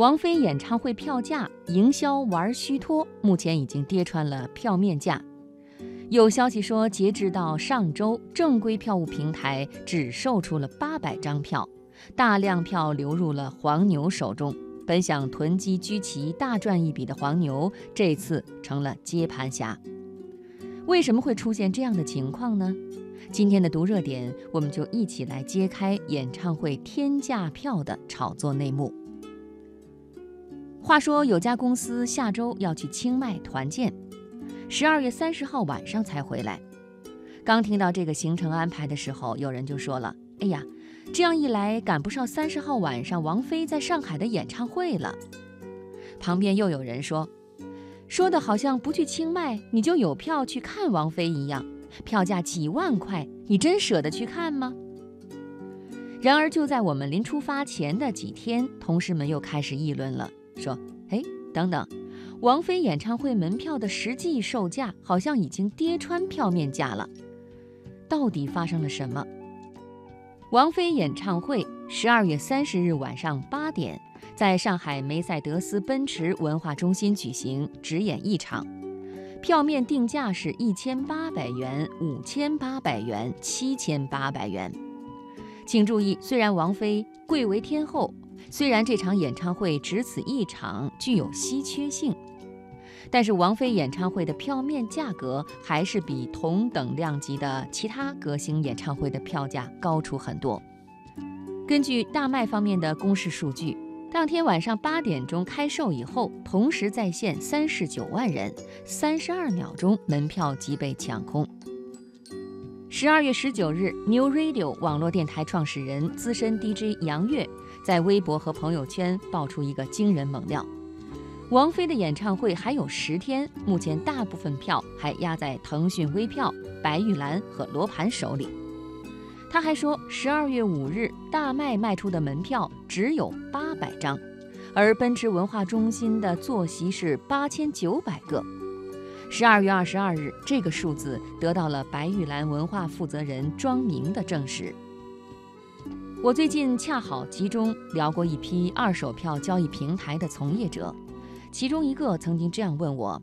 王菲演唱会票价营销玩虚脱，目前已经跌穿了票面价。有消息说，截至到上周，正规票务平台只售出了八百张票，大量票流入了黄牛手中。本想囤积居奇、大赚一笔的黄牛，这次成了接盘侠。为什么会出现这样的情况呢？今天的读热点，我们就一起来揭开演唱会天价票的炒作内幕。话说，有家公司下周要去清迈团建。十二月三十号晚上才回来。刚听到这个行程安排的时候，有人就说了：“哎呀，这样一来赶不上三十号晚上王菲在上海的演唱会了。”旁边又有人说：“说的好像不去清迈你就有票去看王菲一样，票价几万块，你真舍得去看吗？”然而就在我们临出发前的几天，同事们又开始议论了，说：“哎，等等。”王菲演唱会门票的实际售价好像已经跌穿票面价了，到底发生了什么？王菲演唱会十二月三十日晚上八点，在上海梅赛德斯奔驰文化中心举行，只演一场，票面定价是一千八百元、五千八百元、七千八百元。请注意，虽然王菲贵为天后，虽然这场演唱会只此一场，具有稀缺性。但是王菲演唱会的票面价格还是比同等量级的其他歌星演唱会的票价高出很多。根据大麦方面的公示数据，当天晚上八点钟开售以后，同时在线三十九万人，三十二秒钟门票即被抢空。十二月十九日，New Radio 网络电台创始人、资深 DJ 杨越在微博和朋友圈爆出一个惊人猛料。王菲的演唱会还有十天，目前大部分票还压在腾讯微票、白玉兰和罗盘手里。他还说，十二月五日大麦卖出的门票只有八百张，而奔驰文化中心的坐席是八千九百个。十二月二十二日，这个数字得到了白玉兰文化负责人庄明的证实。我最近恰好集中聊过一批二手票交易平台的从业者。其中一个曾经这样问我：“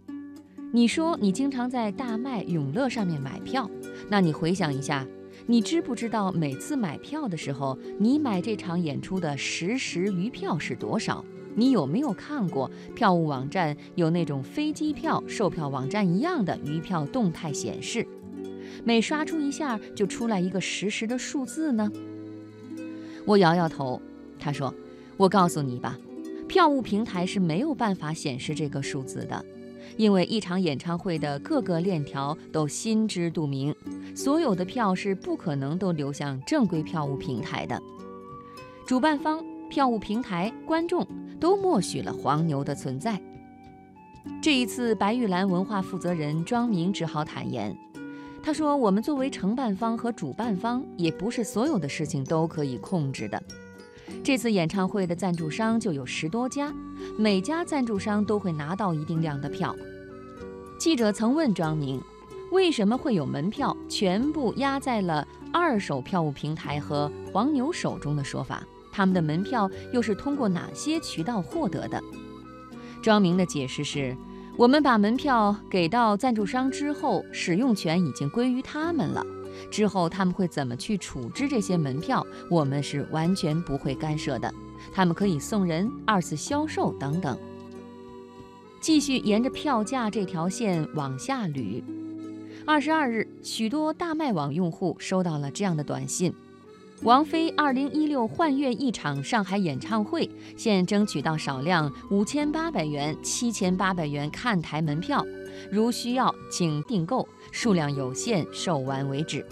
你说你经常在大麦、永乐上面买票，那你回想一下，你知不知道每次买票的时候，你买这场演出的实时余票是多少？你有没有看过票务网站有那种飞机票售票网站一样的余票动态显示？每刷出一下就出来一个实时的数字呢？”我摇摇头，他说：“我告诉你吧。”票务平台是没有办法显示这个数字的，因为一场演唱会的各个链条都心知肚明，所有的票是不可能都流向正规票务平台的。主办方、票务平台、观众都默许了黄牛的存在。这一次，白玉兰文化负责人庄明只好坦言，他说：“我们作为承办方和主办方，也不是所有的事情都可以控制的。”这次演唱会的赞助商就有十多家，每家赞助商都会拿到一定量的票。记者曾问庄明，为什么会有门票全部压在了二手票务平台和黄牛手中的说法？他们的门票又是通过哪些渠道获得的？庄明的解释是：我们把门票给到赞助商之后，使用权已经归于他们了。之后他们会怎么去处置这些门票，我们是完全不会干涉的。他们可以送人、二次销售等等。继续沿着票价这条线往下捋。二十二日，许多大麦网用户收到了这样的短信：王菲二零一六幻乐一场上海演唱会，现争取到少量五千八百元、七千八百元看台门票。如需要，请订购，数量有限，售完为止。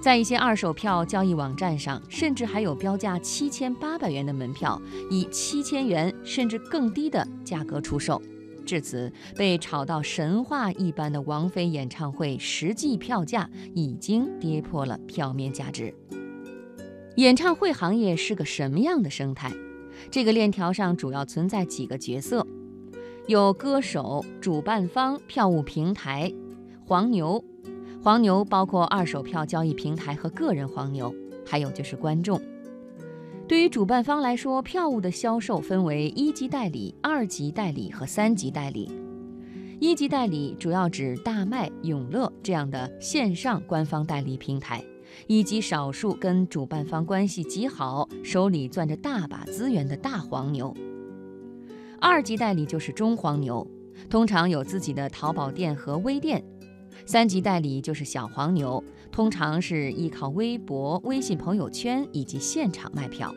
在一些二手票交易网站上，甚至还有标价七千八百元的门票，以七千元甚至更低的价格出售。至此，被炒到神话一般的王菲演唱会实际票价已经跌破了票面价值。演唱会行业是个什么样的生态？这个链条上主要存在几个角色。有歌手、主办方、票务平台、黄牛，黄牛包括二手票交易平台和个人黄牛，还有就是观众。对于主办方来说，票务的销售分为一级代理、二级代理和三级代理。一级代理主要指大麦、永乐这样的线上官方代理平台，以及少数跟主办方关系极好、手里攥着大把资源的大黄牛。二级代理就是中黄牛，通常有自己的淘宝店和微店。三级代理就是小黄牛，通常是依靠微博、微信朋友圈以及现场卖票。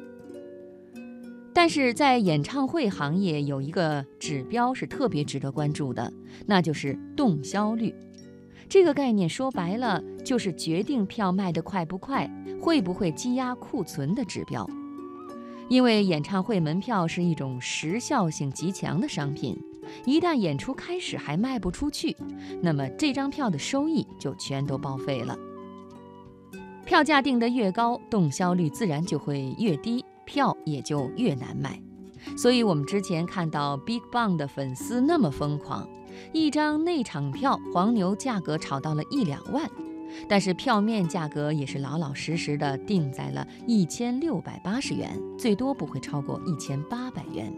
但是在演唱会行业有一个指标是特别值得关注的，那就是动销率。这个概念说白了就是决定票卖得快不快、会不会积压库存的指标。因为演唱会门票是一种时效性极强的商品。一旦演出开始还卖不出去，那么这张票的收益就全都报废了。票价定得越高，动销率自然就会越低，票也就越难卖。所以，我们之前看到 BigBang 的粉丝那么疯狂，一张内场票黄牛价格炒到了一两万，但是票面价格也是老老实实的定在了一千六百八十元，最多不会超过一千八百元。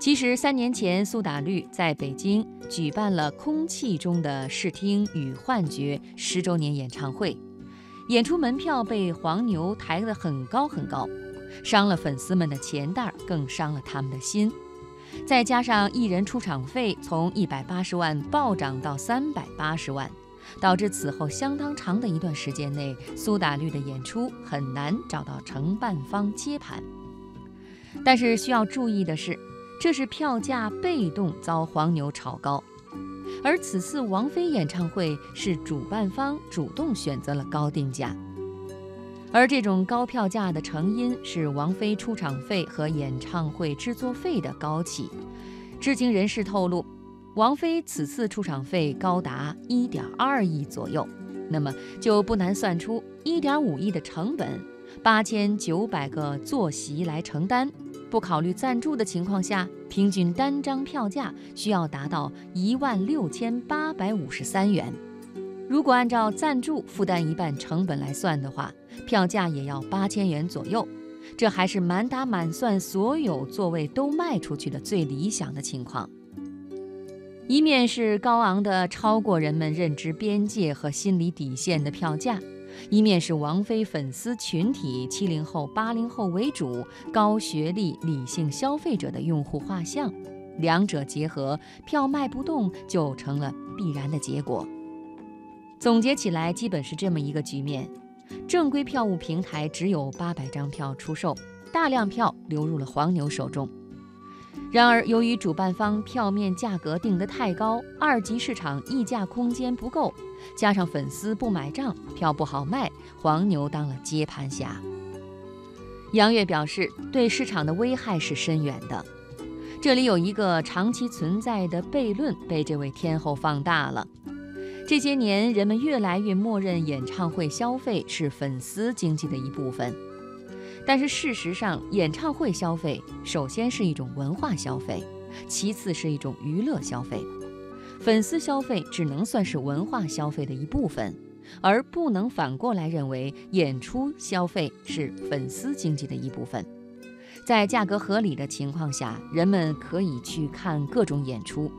其实三年前，苏打绿在北京举办了《空气中的视听与幻觉》十周年演唱会，演出门票被黄牛抬得很高很高，伤了粉丝们的钱袋，更伤了他们的心。再加上艺人出场费从一百八十万暴涨到三百八十万，导致此后相当长的一段时间内，苏打绿的演出很难找到承办方接盘。但是需要注意的是。这是票价被动遭黄牛炒高，而此次王菲演唱会是主办方主动选择了高定价，而这种高票价的成因是王菲出场费和演唱会制作费的高企。知情人士透露，王菲此次出场费高达一点二亿左右，那么就不难算出一点五亿的成本，八千九百个坐席来承担。不考虑赞助的情况下，平均单张票价需要达到一万六千八百五十三元。如果按照赞助负担一半成本来算的话，票价也要八千元左右。这还是满打满算所有座位都卖出去的最理想的情况。一面是高昂的、超过人们认知边界和心理底线的票价。一面是王菲粉丝群体七零后、八零后为主，高学历、理性消费者的用户画像，两者结合，票卖不动就成了必然的结果。总结起来，基本是这么一个局面：正规票务平台只有八百张票出售，大量票流入了黄牛手中。然而，由于主办方票面价格定得太高，二级市场溢价空间不够，加上粉丝不买账，票不好卖，黄牛当了接盘侠。杨越表示，对市场的危害是深远的。这里有一个长期存在的悖论被这位天后放大了。这些年，人们越来越默认演唱会消费是粉丝经济的一部分。但是事实上，演唱会消费首先是一种文化消费，其次是一种娱乐消费。粉丝消费只能算是文化消费的一部分，而不能反过来认为演出消费是粉丝经济的一部分。在价格合理的情况下，人们可以去看各种演出，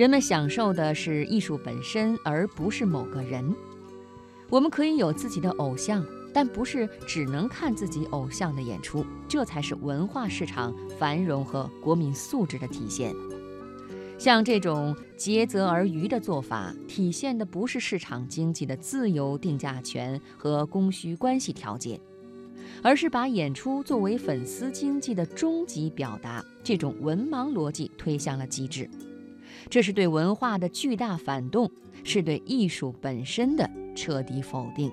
人们享受的是艺术本身，而不是某个人。我们可以有自己的偶像。但不是只能看自己偶像的演出，这才是文化市场繁荣和国民素质的体现。像这种竭泽而渔的做法，体现的不是市场经济的自由定价权和供需关系调节，而是把演出作为粉丝经济的终极表达，这种文盲逻辑推向了极致。这是对文化的巨大反动是对艺术本身的彻底否定。